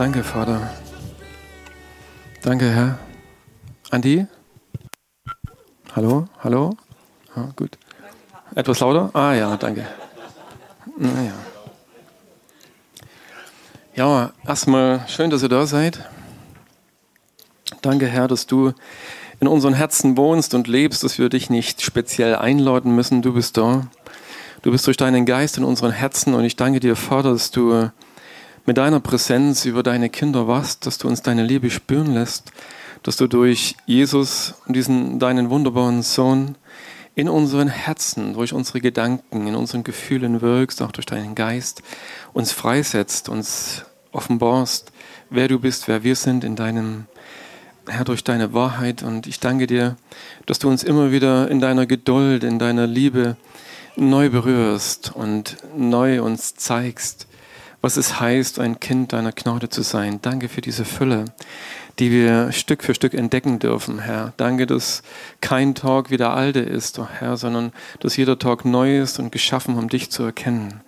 Danke, Vater. Danke, Herr. Andi? Hallo? Hallo? Ah, gut. Etwas lauter? Ah ja, danke. Naja. Ja, erstmal schön, dass ihr da seid. Danke, Herr, dass du in unseren Herzen wohnst und lebst, dass wir dich nicht speziell einläuten müssen. Du bist da. Du bist durch deinen Geist in unseren Herzen und ich danke dir, Vater, dass du mit deiner Präsenz über deine Kinder wachst, dass du uns deine Liebe spüren lässt, dass du durch Jesus und diesen deinen wunderbaren Sohn in unseren Herzen, durch unsere Gedanken, in unseren Gefühlen wirkst, auch durch deinen Geist, uns freisetzt, uns offenbarst, wer du bist, wer wir sind in deinem Herr, durch deine Wahrheit. Und ich danke dir, dass du uns immer wieder in deiner Geduld, in deiner Liebe neu berührst und neu uns zeigst, was es heißt, ein Kind deiner Gnade zu sein. Danke für diese Fülle, die wir Stück für Stück entdecken dürfen, Herr. Danke, dass kein Tag wie der alte ist, oh Herr, sondern dass jeder Tag neu ist und geschaffen, um dich zu erkennen.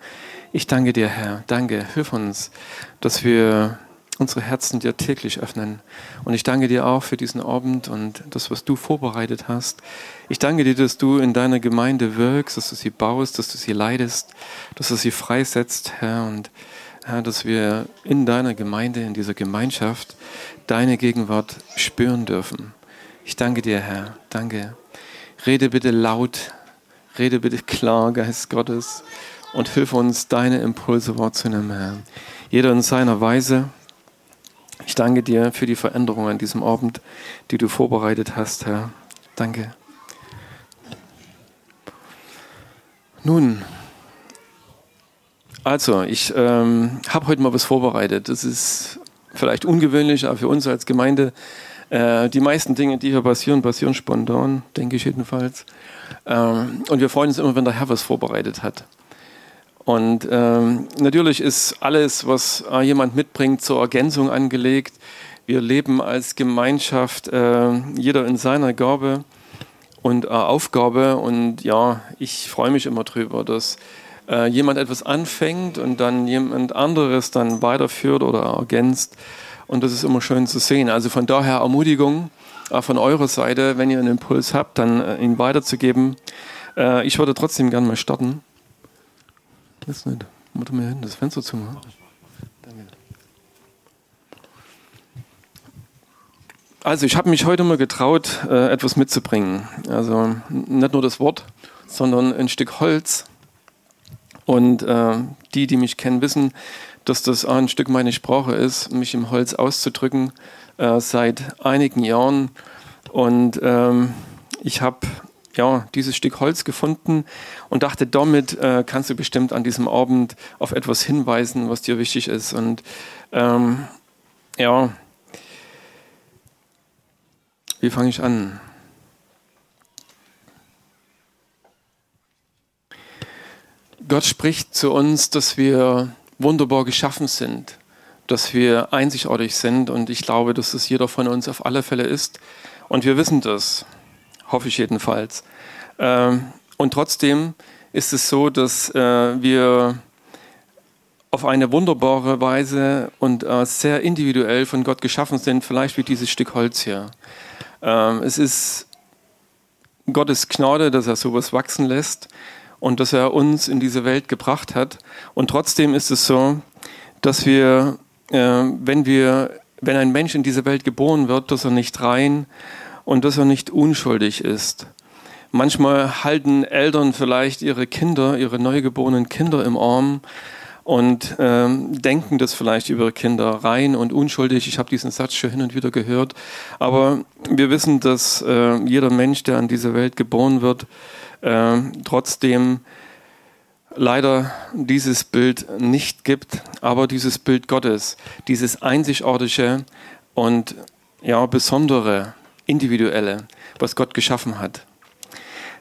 Ich danke dir, Herr. Danke. Hilf uns, dass wir unsere Herzen dir täglich öffnen. Und ich danke dir auch für diesen Abend und das, was du vorbereitet hast. Ich danke dir, dass du in deiner Gemeinde wirkst, dass du sie baust, dass du sie leidest, dass du sie freisetzt, Herr, und Herr, dass wir in deiner Gemeinde, in dieser Gemeinschaft deine Gegenwart spüren dürfen. Ich danke dir, Herr. Danke. Rede bitte laut, rede bitte klar, Geist Gottes, und hilf uns, deine Impulse wahrzunehmen, Herr. Jeder in seiner Weise. Ich danke dir für die Veränderung an diesem Abend, die du vorbereitet hast, Herr. Danke. Nun, also, ich ähm, habe heute mal was vorbereitet. Das ist vielleicht ungewöhnlich, aber für uns als Gemeinde, äh, die meisten Dinge, die hier passieren, passieren spontan, denke ich jedenfalls. Ähm, und wir freuen uns immer, wenn der Herr was vorbereitet hat. Und ähm, natürlich ist alles, was äh, jemand mitbringt, zur Ergänzung angelegt. Wir leben als Gemeinschaft, äh, jeder in seiner Gabe und äh, Aufgabe. Und ja, ich freue mich immer drüber, dass äh, jemand etwas anfängt und dann jemand anderes dann weiterführt oder ergänzt. Und das ist immer schön zu sehen. Also von daher Ermutigung äh, von eurer Seite, wenn ihr einen Impuls habt, dann äh, ihn weiterzugeben. ich würde trotzdem gerne mal starten. Das nicht. Mach mir hin, das Fenster zu machen. Also ich habe mich heute mal getraut, äh, etwas mitzubringen. Also nicht nur das Wort, sondern ein Stück Holz. Und äh, die, die mich kennen, wissen, dass das ein Stück meine Sprache ist, mich im Holz auszudrücken, äh, seit einigen Jahren. Und ähm, ich habe ja, dieses Stück Holz gefunden und dachte, damit äh, kannst du bestimmt an diesem Abend auf etwas hinweisen, was dir wichtig ist. Und ähm, ja, wie fange ich an? Gott spricht zu uns, dass wir wunderbar geschaffen sind, dass wir einzigartig sind und ich glaube, dass es jeder von uns auf alle Fälle ist und wir wissen das hoffe ich jedenfalls. Ähm, und trotzdem ist es so, dass äh, wir auf eine wunderbare Weise und äh, sehr individuell von Gott geschaffen sind, vielleicht wie dieses Stück Holz hier. Ähm, es ist Gottes Gnade, dass er sowas wachsen lässt und dass er uns in diese Welt gebracht hat. Und trotzdem ist es so, dass wir, äh, wenn wir, wenn ein Mensch in diese Welt geboren wird, dass er nicht rein und dass er nicht unschuldig ist. Manchmal halten Eltern vielleicht ihre Kinder, ihre neugeborenen Kinder im Arm und ähm, denken das vielleicht über Kinder rein und unschuldig. Ich habe diesen Satz schon hin und wieder gehört. Aber wir wissen, dass äh, jeder Mensch, der an diese Welt geboren wird, äh, trotzdem leider dieses Bild nicht gibt, aber dieses Bild Gottes, dieses einzigartige und ja besondere individuelle, was Gott geschaffen hat.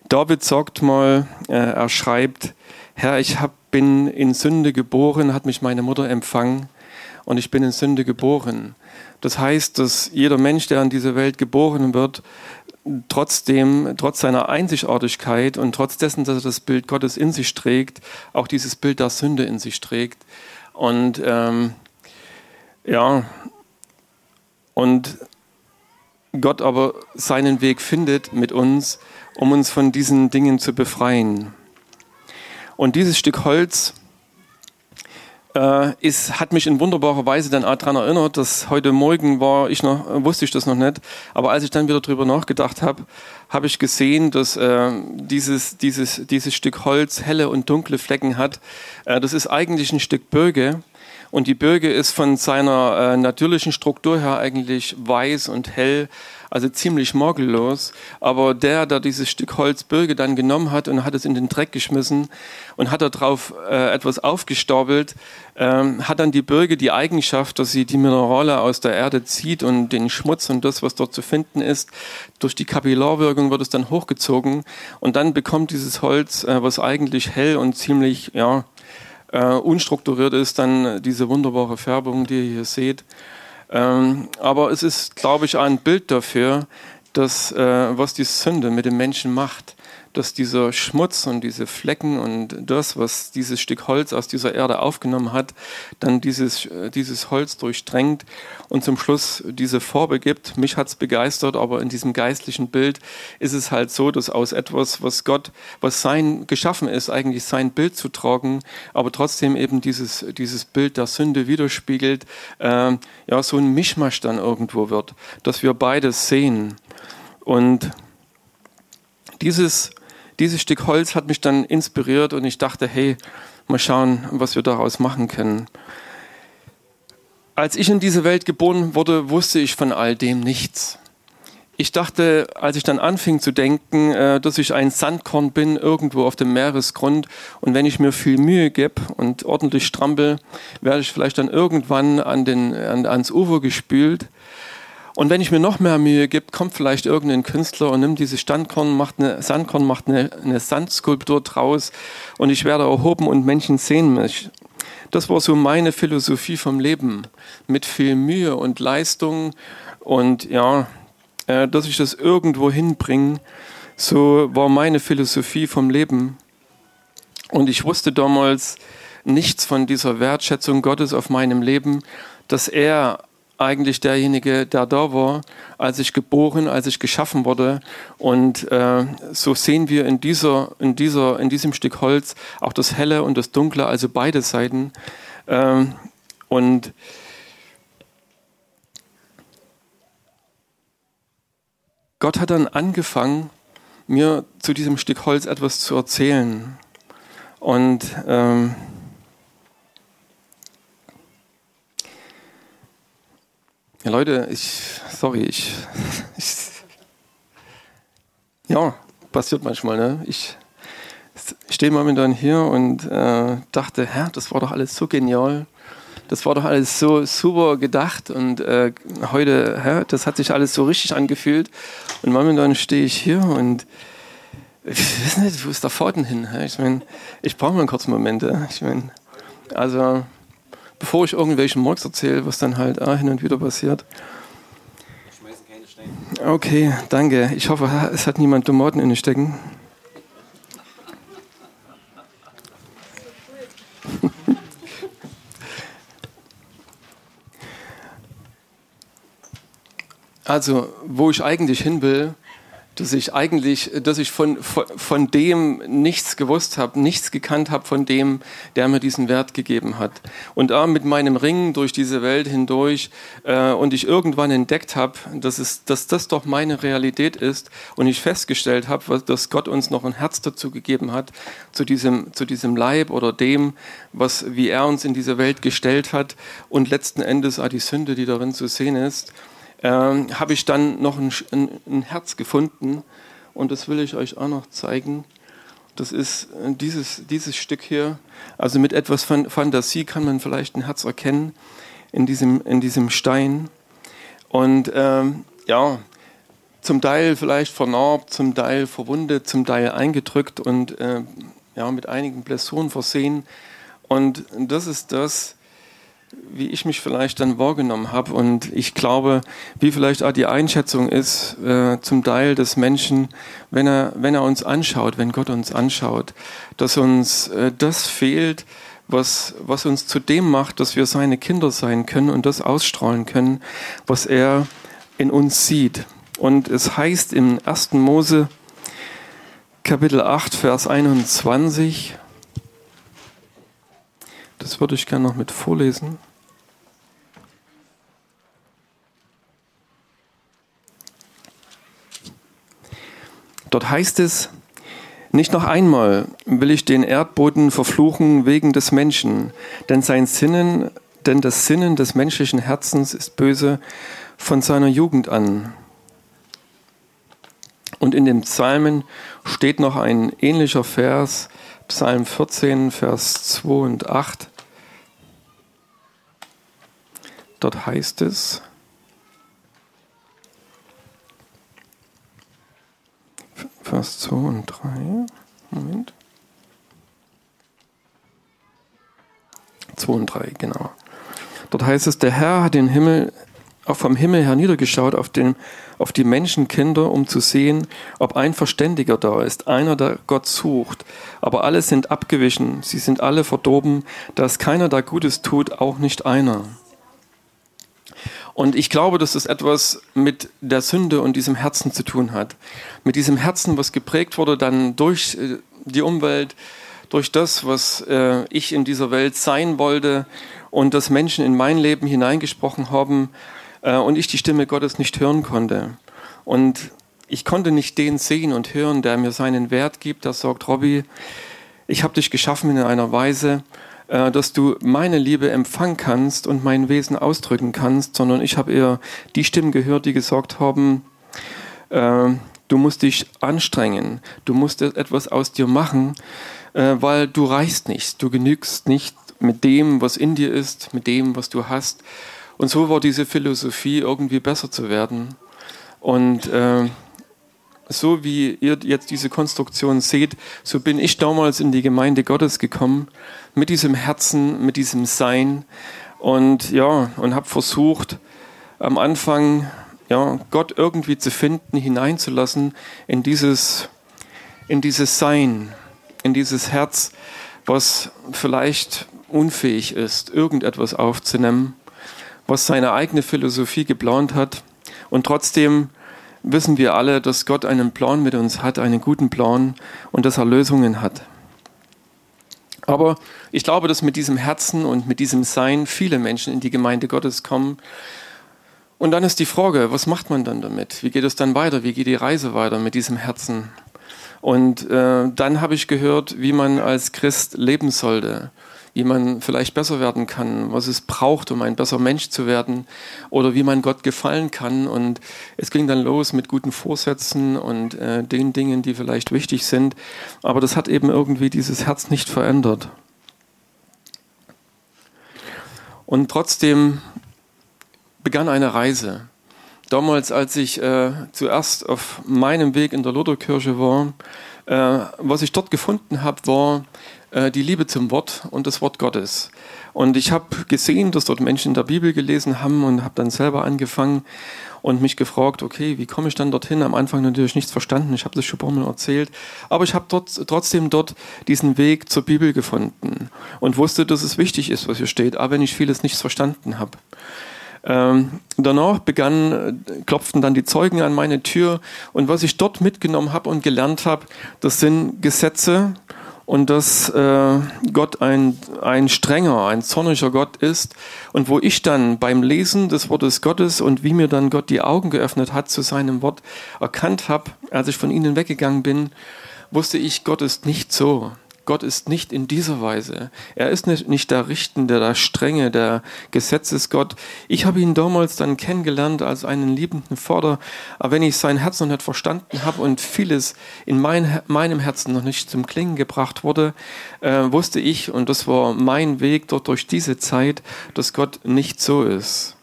David sagt mal, äh, er schreibt, Herr, ich hab, bin in Sünde geboren, hat mich meine Mutter empfangen und ich bin in Sünde geboren. Das heißt, dass jeder Mensch, der an diese Welt geboren wird, trotzdem, trotz seiner Einzigartigkeit und trotz dessen, dass er das Bild Gottes in sich trägt, auch dieses Bild der Sünde in sich trägt. Und ähm, ja, und Gott aber seinen Weg findet mit uns, um uns von diesen Dingen zu befreien. Und dieses Stück Holz äh, ist, hat mich in wunderbarer Weise dann auch daran erinnert, dass heute Morgen war ich noch, wusste ich das noch nicht, aber als ich dann wieder drüber nachgedacht habe, habe ich gesehen, dass äh, dieses, dieses, dieses Stück Holz helle und dunkle Flecken hat. Äh, das ist eigentlich ein Stück Birke und die Birke ist von seiner äh, natürlichen Struktur her eigentlich weiß und hell, also ziemlich morgellos. Aber der, der dieses Stück Holz Birke dann genommen hat und hat es in den Dreck geschmissen und hat darauf äh, etwas aufgestaubelt, ähm, hat dann die Birke die Eigenschaft, dass sie die Minerale aus der Erde zieht und den Schmutz und das, was dort zu finden ist, durch die Kapillarwirkung wird es dann hochgezogen und dann bekommt dieses Holz, äh, was eigentlich hell und ziemlich, ja, äh, unstrukturiert ist, dann diese wunderbare Färbung, die ihr hier seht. Ähm, aber es ist, glaube ich, ein Bild dafür, dass, äh, was die Sünde mit dem Menschen macht dass dieser Schmutz und diese Flecken und das, was dieses Stück Holz aus dieser Erde aufgenommen hat, dann dieses, äh, dieses Holz durchdrängt und zum Schluss diese Farbe gibt. Mich hat es begeistert, aber in diesem geistlichen Bild ist es halt so, dass aus etwas, was Gott, was sein geschaffen ist, eigentlich sein Bild zu tragen, aber trotzdem eben dieses, dieses Bild der Sünde widerspiegelt, äh, ja, so ein Mischmasch dann irgendwo wird, dass wir beides sehen. Und dieses dieses Stück Holz hat mich dann inspiriert und ich dachte, hey, mal schauen, was wir daraus machen können. Als ich in diese Welt geboren wurde, wusste ich von all dem nichts. Ich dachte, als ich dann anfing zu denken, äh, dass ich ein Sandkorn bin irgendwo auf dem Meeresgrund und wenn ich mir viel Mühe gebe und ordentlich strampel, werde ich vielleicht dann irgendwann an den, an, ans Ufer gespült. Und wenn ich mir noch mehr Mühe gebe, kommt vielleicht irgendein Künstler und nimmt dieses Standkorn, macht eine Sandkorn, macht eine, eine Sandskulptur draus und ich werde erhoben und Menschen sehen mich. Das war so meine Philosophie vom Leben. Mit viel Mühe und Leistung und ja, äh, dass ich das irgendwo hinbringe. So war meine Philosophie vom Leben. Und ich wusste damals nichts von dieser Wertschätzung Gottes auf meinem Leben, dass er eigentlich derjenige, der da war, als ich geboren, als ich geschaffen wurde. Und äh, so sehen wir in, dieser, in, dieser, in diesem Stück Holz auch das Helle und das Dunkle, also beide Seiten. Äh, und Gott hat dann angefangen, mir zu diesem Stück Holz etwas zu erzählen. Und ähm, Ja, Leute, ich, sorry, ich, ich ja, passiert manchmal, ne? Ich stehe momentan hier und äh, dachte, Herr, das war doch alles so genial. Das war doch alles so super gedacht und äh, heute, Herr, das hat sich alles so richtig angefühlt. Und momentan stehe ich hier und ich weiß nicht, wo ist der Faden hin? Ich meine, ich brauche mal einen kurzen Moment. Ich meine, also bevor ich irgendwelchen Murks erzähle, was dann halt ah, hin und wieder passiert. Okay, danke. Ich hoffe, es hat niemand Tomaten in den Stecken. Also, wo ich eigentlich hin will, dass ich eigentlich, dass ich von, von, von dem nichts gewusst habe, nichts gekannt habe von dem, der mir diesen Wert gegeben hat. Und da mit meinem Ringen durch diese Welt hindurch äh, und ich irgendwann entdeckt habe, dass, es, dass das doch meine Realität ist und ich festgestellt habe, dass Gott uns noch ein Herz dazu gegeben hat, zu diesem, zu diesem Leib oder dem, was, wie er uns in diese Welt gestellt hat und letzten Endes auch die Sünde, die darin zu sehen ist ähm, habe ich dann noch ein, ein, ein, Herz gefunden und das will ich euch auch noch zeigen. Das ist äh, dieses, dieses Stück hier. Also mit etwas von Fantasie kann man vielleicht ein Herz erkennen in diesem, in diesem Stein. Und ähm, ja, zum Teil vielleicht vernarbt, zum Teil verwundet, zum Teil eingedrückt und äh, ja, mit einigen Blessuren versehen. Und das ist das, wie ich mich vielleicht dann wahrgenommen habe. Und ich glaube, wie vielleicht auch die Einschätzung ist äh, zum Teil des Menschen, wenn er, wenn er uns anschaut, wenn Gott uns anschaut, dass uns äh, das fehlt, was, was uns zu dem macht, dass wir seine Kinder sein können und das ausstrahlen können, was er in uns sieht. Und es heißt im 1. Mose Kapitel 8, Vers 21, das würde ich gerne noch mit vorlesen. Dort heißt es, nicht noch einmal will ich den Erdboden verfluchen wegen des Menschen, denn sein Sinnen, denn das Sinnen des menschlichen Herzens ist böse von seiner Jugend an. Und in den Psalmen steht noch ein ähnlicher Vers, Psalm 14, Vers 2 und 8. Dort heißt es, Vers 2 und 3. Moment. 2 und 3, genau. Dort heißt es, der Herr hat den Himmel, auch vom Himmel herniedergeschaut auf, den, auf die Menschenkinder, um zu sehen, ob ein Verständiger da ist, einer, der Gott sucht. Aber alle sind abgewichen, sie sind alle verdorben, da ist keiner, der Gutes tut, auch nicht einer. Und ich glaube, dass das etwas mit der Sünde und diesem Herzen zu tun hat. Mit diesem Herzen, was geprägt wurde dann durch äh, die Umwelt, durch das, was äh, ich in dieser Welt sein wollte und dass Menschen in mein Leben hineingesprochen haben äh, und ich die Stimme Gottes nicht hören konnte. Und ich konnte nicht den sehen und hören, der mir seinen Wert gibt, der sagt, Robby, ich habe dich geschaffen in einer Weise, dass du meine Liebe empfangen kannst und mein Wesen ausdrücken kannst, sondern ich habe eher die Stimmen gehört, die gesagt haben, äh, du musst dich anstrengen, du musst etwas aus dir machen, äh, weil du reichst nicht, du genügst nicht mit dem, was in dir ist, mit dem, was du hast. Und so war diese Philosophie, irgendwie besser zu werden. Und äh, so wie ihr jetzt diese Konstruktion seht, so bin ich damals in die Gemeinde Gottes gekommen, mit diesem Herzen, mit diesem Sein. Und ja, und habe versucht, am Anfang ja, Gott irgendwie zu finden, hineinzulassen in dieses, in dieses Sein, in dieses Herz, was vielleicht unfähig ist, irgendetwas aufzunehmen, was seine eigene Philosophie geplant hat. Und trotzdem wissen wir alle, dass Gott einen Plan mit uns hat, einen guten Plan und dass er Lösungen hat. Aber ich glaube, dass mit diesem Herzen und mit diesem Sein viele Menschen in die Gemeinde Gottes kommen. Und dann ist die Frage, was macht man dann damit? Wie geht es dann weiter? Wie geht die Reise weiter mit diesem Herzen? Und äh, dann habe ich gehört, wie man als Christ leben sollte wie man vielleicht besser werden kann, was es braucht, um ein besser Mensch zu werden oder wie man Gott gefallen kann. Und es ging dann los mit guten Vorsätzen und äh, den Dingen, die vielleicht wichtig sind. Aber das hat eben irgendwie dieses Herz nicht verändert. Und trotzdem begann eine Reise. Damals, als ich äh, zuerst auf meinem Weg in der Lutherkirche war, äh, was ich dort gefunden habe, war äh, die Liebe zum Wort und das Wort Gottes. Und ich habe gesehen, dass dort Menschen in der Bibel gelesen haben und habe dann selber angefangen und mich gefragt, okay, wie komme ich dann dorthin? Am Anfang natürlich nichts verstanden, ich habe das schon ein paar Mal erzählt, aber ich habe dort, trotzdem dort diesen Weg zur Bibel gefunden und wusste, dass es wichtig ist, was hier steht, auch wenn ich vieles nicht verstanden habe. Ähm, danach begann, klopften dann die Zeugen an meine Tür und was ich dort mitgenommen habe und gelernt habe, das sind Gesetze, und dass äh, Gott ein, ein strenger, ein zorniger Gott ist und wo ich dann beim Lesen des Wortes Gottes und wie mir dann Gott die Augen geöffnet hat zu seinem Wort erkannt habe, als ich von ihnen weggegangen bin, wusste ich, Gott ist nicht so. Gott ist nicht in dieser Weise. Er ist nicht, der Richtende, der Strenge, der Gesetzesgott. Ich habe ihn damals dann kennengelernt als einen liebenden Vater, aber wenn ich sein Herz noch nicht verstanden habe und vieles in mein, meinem Herzen noch nicht zum Klingen gebracht wurde, äh, wusste ich, und das war mein Weg dort durch diese Zeit, dass Gott nicht so ist.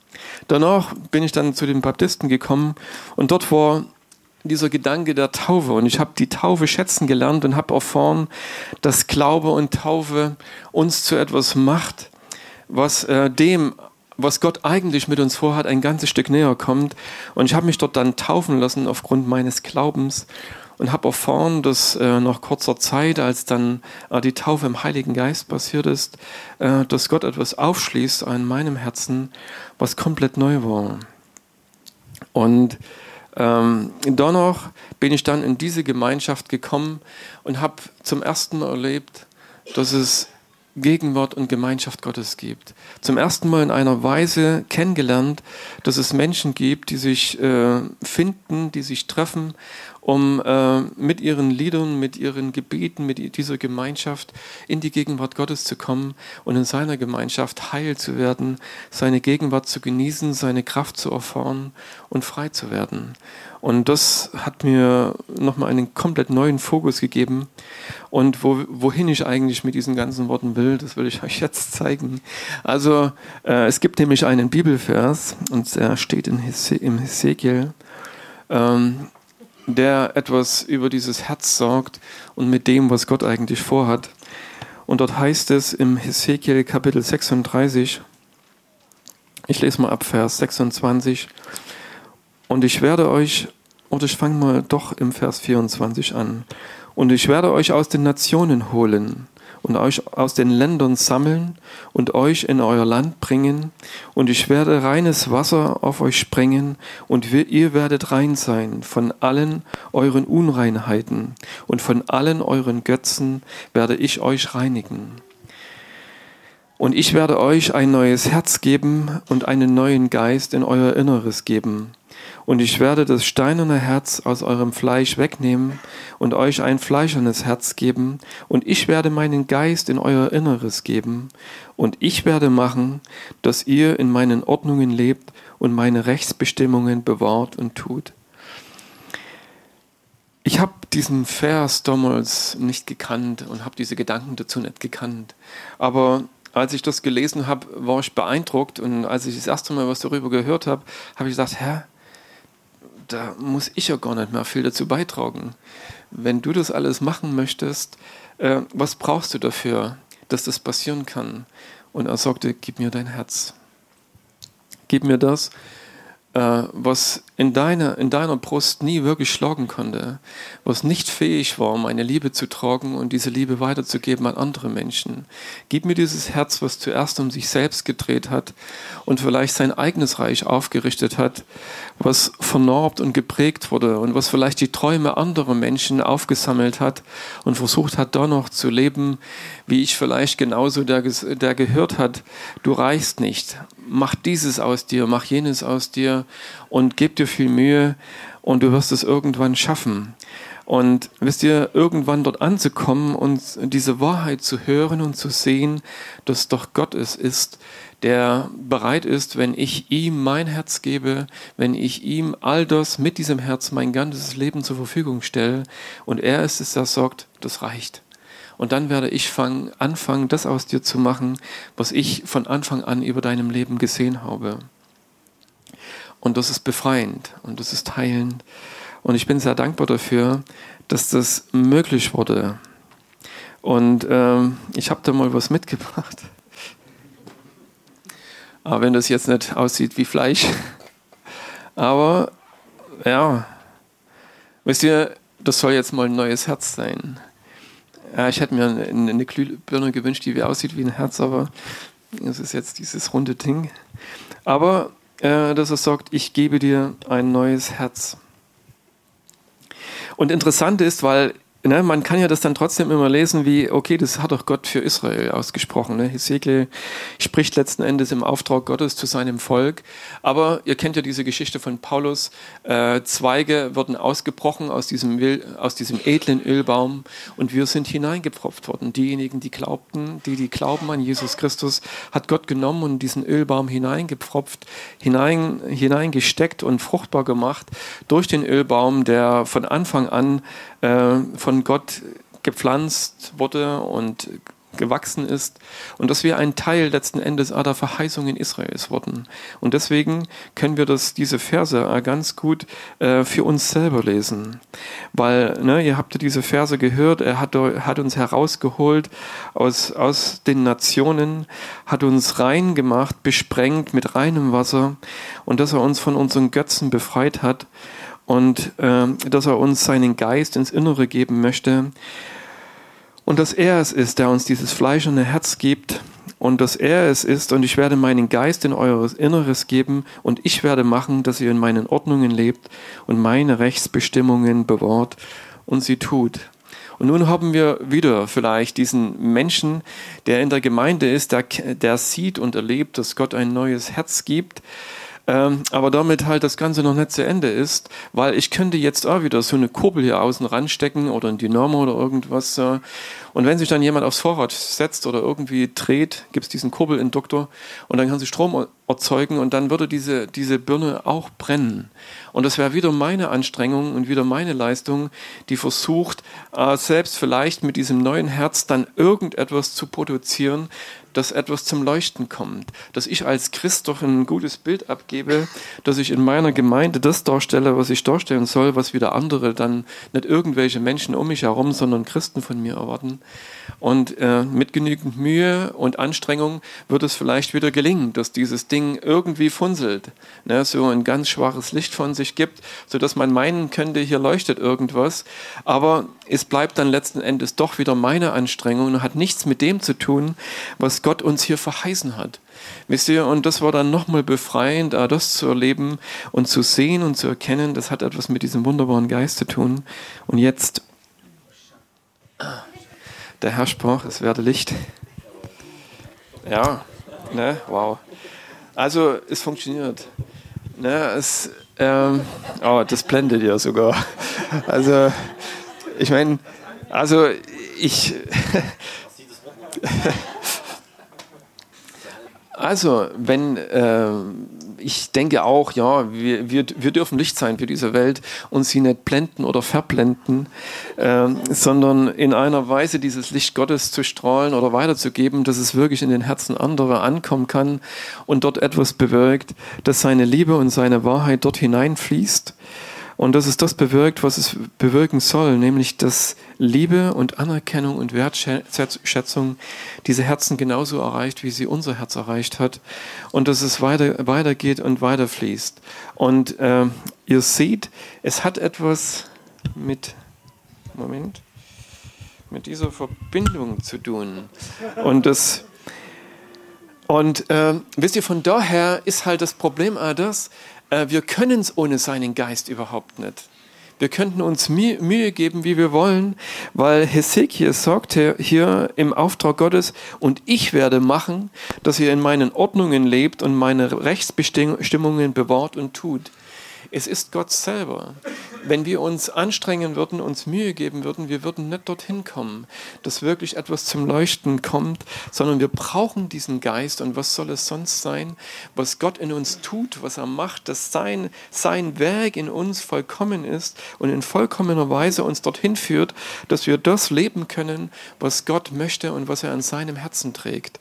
Danach bin ich dann zu den Baptisten gekommen und dort war dieser Gedanke der Taufe. Und ich habe die Taufe schätzen gelernt und habe erfahren, dass Glaube und Taufe uns zu etwas macht, was äh, dem, was Gott eigentlich mit uns vorhat, ein ganzes Stück näher kommt. Und ich habe mich dort dann taufen lassen aufgrund meines Glaubens. und habe erfahren, dass äh, nach kurzer Zeit, als dann äh, die Taufe im Heiligen Geist passiert ist, äh, dass Gott etwas aufschließt an meinem Herzen, was komplett neu war. Und ähm, danach bin ich dann in diese Gemeinschaft gekommen und habe zum ersten Mal erlebt, dass es Gegenwart und Gemeinschaft Gottes gibt. Zum ersten Mal in einer Weise kennengelernt, dass es Menschen gibt, die sich äh, finden, die sich treffen, um äh, mit ihren Liedern, mit ihren Gebeten, mit dieser Gemeinschaft in die Gegenwart Gottes zu kommen und in seiner Gemeinschaft heil zu werden, seine Gegenwart zu genießen, seine Kraft zu erfahren und frei zu werden. Und das hat mir nochmal einen komplett neuen Fokus gegeben. Und wo, wohin ich eigentlich mit diesen ganzen Worten will, das will ich euch jetzt zeigen. Also äh, es gibt nämlich einen Bibelvers, und der steht in Hese im Hesekiel, ähm, der etwas über dieses Herz sorgt und mit dem, was Gott eigentlich vorhat. Und dort heißt es im Hesekiel Kapitel 36, ich lese mal ab Vers 26, und ich werde euch, oder ich fange mal doch im Vers 24 an. Und ich werde euch aus den Nationen holen und euch aus den Ländern sammeln und euch in euer Land bringen. Und ich werde reines Wasser auf euch sprengen und ihr werdet rein sein von allen euren Unreinheiten und von allen euren Götzen werde ich euch reinigen. Und ich werde euch ein neues Herz geben und einen neuen Geist in euer Inneres geben und ich werde das steinerne Herz aus eurem Fleisch wegnehmen und euch ein fleischernes Herz geben. Und ich werde meinen Geist in euer Inneres geben. Und ich werde machen, dass ihr in meinen Ordnungen lebt und meine Rechtsbestimmungen bewahrt und tut. Ich habe diesen Vers damals nicht gekannt und habe diese Gedanken dazu nicht gekannt. Aber als ich das gelesen habe, war ich beeindruckt und als ich das erste Mal was darüber gehört habe, habe ich gesagt, Herr, da muss ich ja gar nicht mehr viel dazu beitragen. Wenn du das alles machen möchtest, äh, was brauchst du dafür, dass das passieren kann? Und er sagte, gib mir dein Herz. Gib mir das, was in deiner, in deiner Brust nie wirklich schlagen konnte, was nicht fähig war, meine Liebe zu tragen und diese Liebe weiterzugeben an andere Menschen. Gib mir dieses Herz, was zuerst um sich selbst gedreht hat und vielleicht sein eigenes Reich aufgerichtet hat, was vernorbt und geprägt wurde und was vielleicht die Träume anderer Menschen aufgesammelt hat und versucht hat, da noch zu leben, wie ich vielleicht genauso, der, der gehört hat, du reichst nicht, mach dieses aus dir, mach jenes aus dir und gib dir viel Mühe und du wirst es irgendwann schaffen. Und wisst ihr, irgendwann dort anzukommen und diese Wahrheit zu hören und zu sehen, dass doch Gott es ist, der bereit ist, wenn ich ihm mein Herz gebe, wenn ich ihm all das mit diesem Herz mein ganzes Leben zur Verfügung stelle und er ist es, der sagt, das reicht. Und dann werde ich fang, anfangen, das aus dir zu machen, was ich von Anfang an über deinem Leben gesehen habe. Und das ist befreiend und das ist heilend. Und ich bin sehr dankbar dafür, dass das möglich wurde. Und ähm, ich habe da mal was mitgebracht. Aber wenn das jetzt nicht aussieht wie Fleisch. Aber ja, wisst ihr, das soll jetzt mal ein neues Herz sein. Ja, ich hätte mir eine, Glühbirne gewünscht, die wie aussieht wie ein Herz, aber es ist jetzt dieses runde Ding. Aber äh, dass er sagt, ich gebe dir ein neues Herz. Und interessant ist, weil ne, man kann ja das dann trotzdem immer lesen wie, okay, das hat doch Gott für Israel ausgesprochen. Ne? Hesekiel spricht letzten Endes im Auftrag Gottes zu seinem Volk. Aber ihr kennt ja diese Geschichte von Paulus. Äh, Zweige wurden ausgebrochen aus diesem, aus diesem edlen Ölbaum und wir sind hineingepfropft worden. Diejenigen, die glaubten, die, die glauben an Jesus Christus, hat Gott genommen und diesen Ölbaum hineingepfropft, hinein, hineingesteckt und fruchtbar gemacht durch den Ölbaum, der von Anfang an äh, von Gott gepflanzt wurde und gewachsen ist und dass wir ein Teil letzten Endes der Verheißungen Israels wurden. Und deswegen können wir das, diese Verse ganz gut äh, für uns selber lesen. Weil, ne, ihr habt diese Verse gehört, er hat, hat uns herausgeholt aus, aus den Nationen, hat uns rein gemacht, besprengt mit reinem Wasser und dass er uns von unseren Götzen befreit hat und äh, dass er uns seinen Geist ins Innere geben möchte und dass er es ist, der uns dieses fleischende Herz gibt und dass er es ist und ich werde meinen Geist in eures Inneres geben und ich werde machen, dass ihr in meinen Ordnungen lebt und meine Rechtsbestimmungen bewahrt und sie tut. Und nun haben wir wieder vielleicht diesen Menschen, der in der Gemeinde ist, der, der sieht und erlebt, dass Gott ein neues Herz gibt, ähm, aber damit halt das Ganze noch nicht zu Ende ist, weil ich könnte jetzt auch wieder so eine Kurbel hier außen ranstecken oder ein Dynamo oder irgendwas. Äh, und wenn sich dann jemand aufs Fahrrad setzt oder irgendwie dreht, gibt es diesen Kurbelinduktor und dann kann sie Strom erzeugen und dann würde diese, diese Birne auch brennen. Und das wäre wieder meine Anstrengung und wieder meine Leistung, die versucht, äh, selbst vielleicht mit diesem neuen Herz dann irgendetwas zu produzieren, dass etwas zum Leuchten kommt, dass ich als Christ doch ein gutes Bild abgebe, dass ich in meiner Gemeinde das darstelle, was ich darstellen soll, was wieder andere dann nicht irgendwelche Menschen um mich herum, sondern Christen von mir erwarten. Und äh, mit genügend Mühe und Anstrengung wird es vielleicht wieder gelingen, dass dieses Ding irgendwie funzelt, ne, so ein ganz schwaches Licht von sich gibt, sodass man meinen könnte, hier leuchtet irgendwas. Aber es bleibt dann letzten Endes doch wieder meine Anstrengung und hat nichts mit dem zu tun, was Gott uns hier verheißen hat. Wisst ihr, und das war dann nochmal befreiend, das zu erleben und zu sehen und zu erkennen, das hat etwas mit diesem wunderbaren Geist zu tun. Und jetzt der Herr sprach, es werde Licht. Ja, ne, wow. Also es funktioniert. Ne, es, ähm, oh, das blendet ja sogar. Also ich meine, also ich. Also, wenn äh, ich denke auch, ja, wir, wir, wir dürfen Licht sein für diese Welt und sie nicht blenden oder verblenden, äh, sondern in einer Weise dieses Licht Gottes zu strahlen oder weiterzugeben, dass es wirklich in den Herzen anderer ankommen kann und dort etwas bewirkt, dass seine Liebe und seine Wahrheit dort hineinfließt und dass es das bewirkt, was es bewirken soll, nämlich dass Liebe und Anerkennung und Wertschätzung diese Herzen genauso erreicht, wie sie unser Herz erreicht hat. Und dass es weiter, weitergeht und weiterfließt. Und äh, ihr seht, es hat etwas mit, Moment, mit dieser Verbindung zu tun. Und das und äh, wisst ihr, von daher ist halt das Problem all das, wir können es ohne seinen Geist überhaupt nicht. Wir könnten uns Mühe geben, wie wir wollen, weil Hesekiel sagt hier im Auftrag Gottes, und ich werde machen, dass ihr in meinen Ordnungen lebt und meine Rechtsbestimmungen bewahrt und tut. Es ist Gott selber. Wenn wir uns anstrengen würden, uns Mühe geben würden, wir würden nicht dorthin kommen, dass wirklich etwas zum Leuchten kommt, sondern wir brauchen diesen Geist. Und was soll es sonst sein, was Gott in uns tut, was er macht, dass sein, sein Werk in uns vollkommen ist und in vollkommener Weise uns dorthin führt, dass wir das leben können, was Gott möchte und was er an seinem Herzen trägt.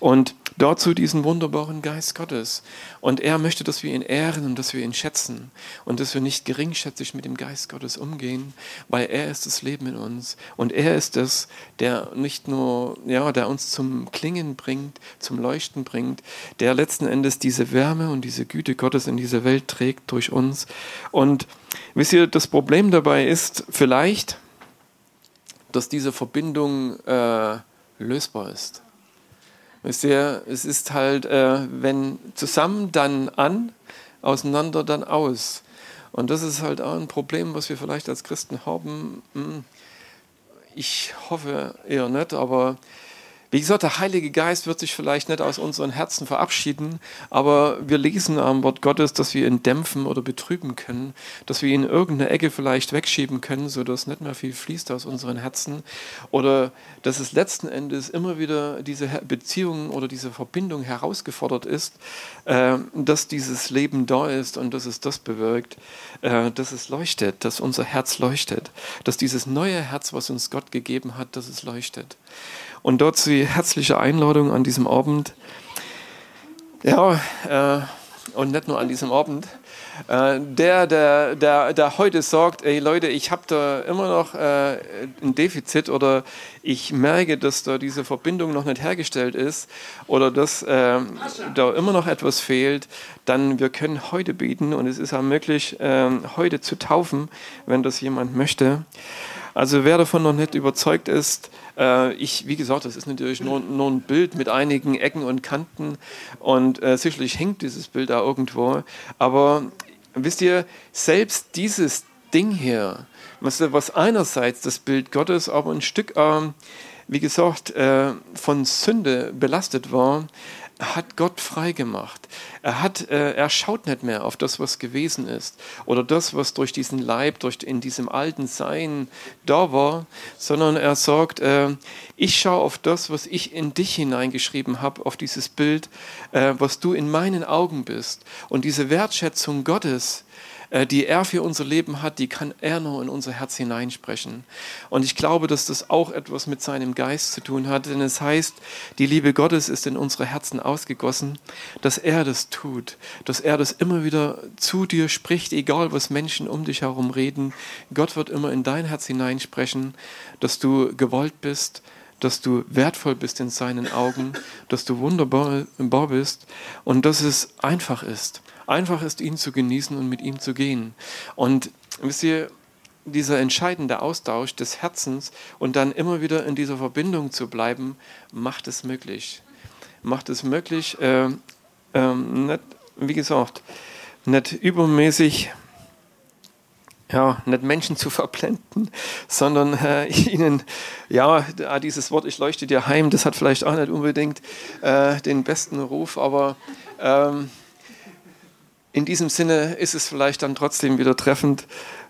Und dazu diesen wunderbaren Geist Gottes. Und er möchte, dass wir ihn ehren und dass wir ihn schätzen und dass wir nicht geringschätzig mit dem Geist Gottes umgehen, weil er ist das Leben in uns und er ist es, der nicht nur, ja, der uns zum Klingen bringt, zum Leuchten bringt, der letzten Endes diese Wärme und diese Güte Gottes in diese Welt trägt durch uns. Und wisst ihr, das Problem dabei ist vielleicht, dass diese Verbindung äh, lösbar ist. Ihr, es ist halt, äh, wenn zusammen dann an, auseinander dann aus. Und das ist halt auch ein Problem, was wir vielleicht als Christen haben. Hm, ich hoffe eher nicht, aber wie gesagt, der Heilige Geist wird sich vielleicht nicht aus unseren Herzen verabschieden, aber wir lesen am Wort Gottes, dass wir ihn dämpfen oder betrüben können, dass wir ihn in irgendeine Ecke vielleicht wegschieben können, sodass nicht mehr viel fließt aus unseren Herzen oder dass es letzten Endes immer wieder diese Beziehung oder diese Verbindung herausgefordert ist, äh, dass dieses Leben da ist und dass es das bewirkt, äh, dass es leuchtet, dass unser Herz leuchtet, dass dieses neue Herz, was uns Gott gegeben hat, dass es leuchtet. Und dort die herzliche Einladung an diesem Abend. Ja, äh, und nicht nur an diesem Abend, äh, der, der, der, der heute sagt, ey Leute, ich habe da immer noch äh, ein Defizit oder ich merke, dass da diese Verbindung noch nicht hergestellt ist oder dass äh, da immer noch etwas fehlt, dann wir können heute beten und es ist auch möglich, äh, heute zu taufen, wenn das jemand möchte. Also wer davon noch nicht überzeugt ist, äh, ich, wie gesagt, das ist natürlich nur, nur, ein Bild mit einigen Ecken und Kanten und äh, sicherlich hängt dieses Bild da irgendwo. Aber wisst ihr, selbst dieses Ding hier, was, was einerseits das Bild Gottes, aber ein Stück, äh, wie gesagt, äh, von Sünde belastet war, hat Gott frei gemacht. Er, hat, äh, er schaut nicht mehr auf das, was gewesen ist oder das, was durch diesen Leib, durch, in diesem alten Sein da war, sondern er sagt, äh, ich schaue auf das, was ich in dich hineingeschrieben habe, auf dieses Bild, äh, was du in meinen Augen bist. Und diese Wertschätzung Gottes, die er für unser Leben hat, die kann er nur in unser Herz hineinsprechen. Und ich glaube, dass das auch etwas mit seinem Geist zu tun hat, denn es heißt, die Liebe Gottes ist in unsere Herzen ausgegossen, dass er das tut, dass er das immer wieder zu dir spricht, egal was Menschen um dich herum reden. Gott wird immer in dein Herz hineinsprechen, dass du gewollt bist, dass du wertvoll bist in seinen Augen, dass du wunderbar bist und dass es einfach ist einfach ist, ihn zu genießen und mit ihm zu gehen. Und wisst ihr, dieser entscheidende Austausch des Herzens und dann immer wieder in dieser Verbindung zu bleiben, macht es möglich. Macht es möglich, äh, äh, nicht, wie gesagt, nicht übermäßig ja, nicht Menschen zu verblenden, sondern äh, ihnen, ja, dieses Wort, ich leuchte dir heim, das hat vielleicht auch nicht unbedingt äh, den besten Ruf, aber ähm, in diesem Sinne ist es vielleicht dann trotzdem wieder treffend,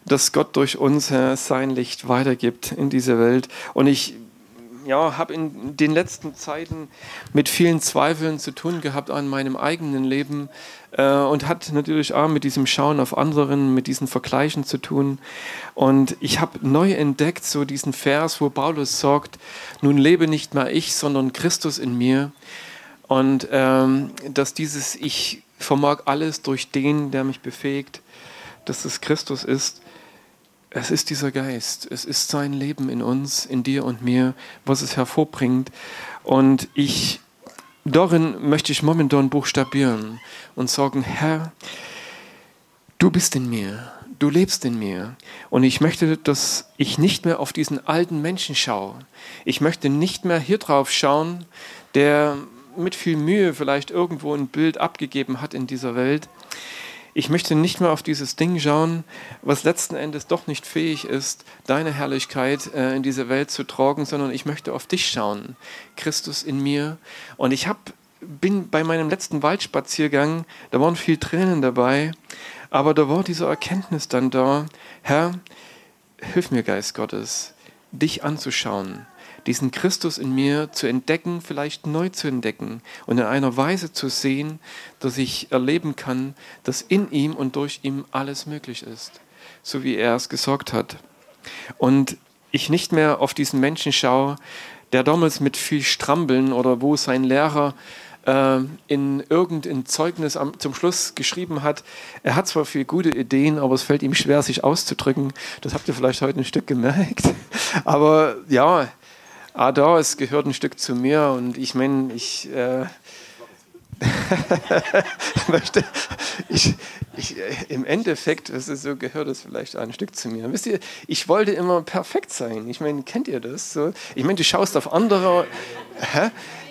dass Gott durch uns Herr, sein Licht weitergibt in diese Welt. Und ich ja, habe in den letzten Zeiten mit vielen Zweifeln zu tun gehabt an meinem eigenen Leben äh, und hat natürlich auch mit diesem Schauen auf anderen, mit diesen Vergleichen zu tun. Und ich habe neu entdeckt so diesen Vers, wo Paulus sagt, nun lebe nicht mehr ich, sondern Christus in mir. Und ähm, dass dieses Ich vermag alles durch den, der mich befähigt, dass es Christus ist. Es ist dieser Geist, es ist sein Leben in uns, in dir und mir, was es hervorbringt. Und ich, darin möchte ich momentan buchstabieren und sagen, Herr, du bist in mir, du lebst in mir. Und ich möchte, dass ich nicht mehr auf diesen alten Menschen schaue. Ich möchte nicht mehr hier drauf schauen, der mit viel Mühe vielleicht irgendwo ein Bild abgegeben hat in dieser Welt. Ich möchte nicht mehr auf dieses Ding schauen, was letzten Endes doch nicht fähig ist, deine Herrlichkeit äh, in diese Welt zu tragen, sondern ich möchte auf dich schauen, Christus in mir. Und ich hab, bin bei meinem letzten Waldspaziergang, da waren viel Tränen dabei, aber da war diese Erkenntnis dann da, Herr, hilf mir, Geist Gottes, dich anzuschauen diesen Christus in mir zu entdecken, vielleicht neu zu entdecken und in einer Weise zu sehen, dass ich erleben kann, dass in ihm und durch ihm alles möglich ist, so wie er es gesagt hat. Und ich nicht mehr auf diesen Menschen schaue, der damals mit viel Strampeln oder wo sein Lehrer äh, in irgendein Zeugnis am, zum Schluss geschrieben hat, er hat zwar viele gute Ideen, aber es fällt ihm schwer, sich auszudrücken. Das habt ihr vielleicht heute ein Stück gemerkt. Aber ja, ah, da, es gehört ein Stück zu mir und ich meine, ich äh, möchte, ich, ich, äh, im Endeffekt, was ist so, gehört es vielleicht ein Stück zu mir. Wisst ihr, ich wollte immer perfekt sein. Ich meine, kennt ihr das? So? Ich meine, du schaust auf andere. Hä?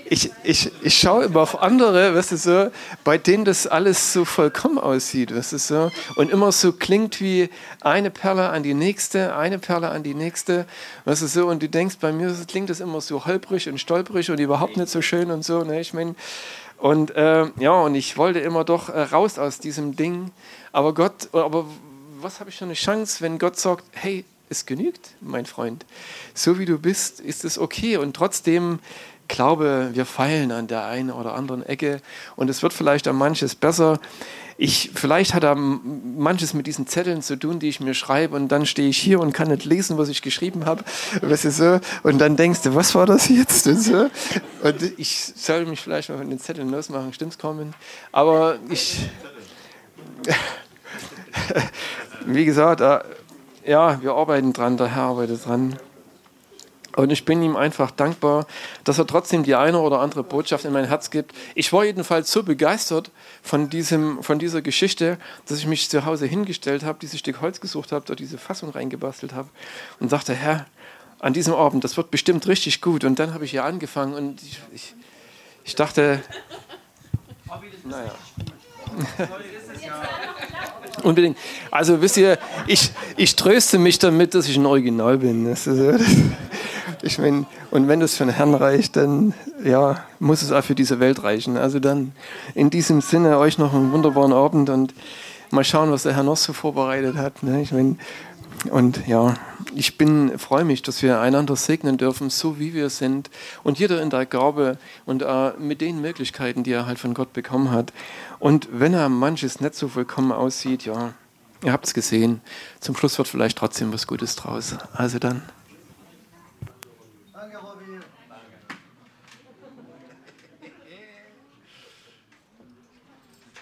Ich, ich, ich schaue immer auf andere, weißt du, so, bei denen das alles so vollkommen aussieht, weißt du, so, und immer so klingt wie eine Perle an die nächste, eine Perle an die nächste, weißt du, so, und du denkst, bei mir klingt das immer so holprig und stolperig und überhaupt nicht so schön und so, ne, ich meine, und äh, ja, und ich wollte immer doch äh, raus aus diesem Ding, aber Gott, aber was habe ich für eine Chance, wenn Gott sagt, hey, es genügt, mein Freund. So wie du bist, ist es okay. Und trotzdem glaube, wir feilen an der einen oder anderen Ecke und es wird vielleicht an manches besser. Ich, vielleicht hat er manches mit diesen Zetteln zu tun, die ich mir schreibe und dann stehe ich hier und kann nicht lesen, was ich geschrieben habe. Und dann denkst du, was war das jetzt? Und, und ich soll mich vielleicht mal von den Zetteln losmachen, stimmt's kommen? Aber ich, wie gesagt, äh, ja, wir arbeiten dran, der Herr arbeitet dran. Und ich bin ihm einfach dankbar, dass er trotzdem die eine oder andere Botschaft in mein Herz gibt. Ich war jedenfalls so begeistert von, diesem, von dieser Geschichte, dass ich mich zu Hause hingestellt habe, dieses Stück Holz gesucht habe, dort diese Fassung reingebastelt habe und dachte, Herr, an diesem Abend, das wird bestimmt richtig gut. Und dann habe ich hier angefangen und ich, ich, ich dachte, naja. Unbedingt. Also wisst ihr, ich, ich tröste mich damit, dass ich ein Original bin. Das ist, das, ich meine, und wenn das für den Herrn reicht, dann ja, muss es auch für diese Welt reichen. Also dann in diesem Sinne euch noch einen wunderbaren Abend und mal schauen, was der Herr noch so vorbereitet hat. Ne? Ich meine, und ja, ich bin, freue mich, dass wir einander segnen dürfen, so wie wir sind. Und jeder in der Gabe und äh, mit den Möglichkeiten, die er halt von Gott bekommen hat. Und wenn er manches nicht so vollkommen aussieht, ja, ihr habt es gesehen, zum Schluss wird vielleicht trotzdem was Gutes draus. Also dann.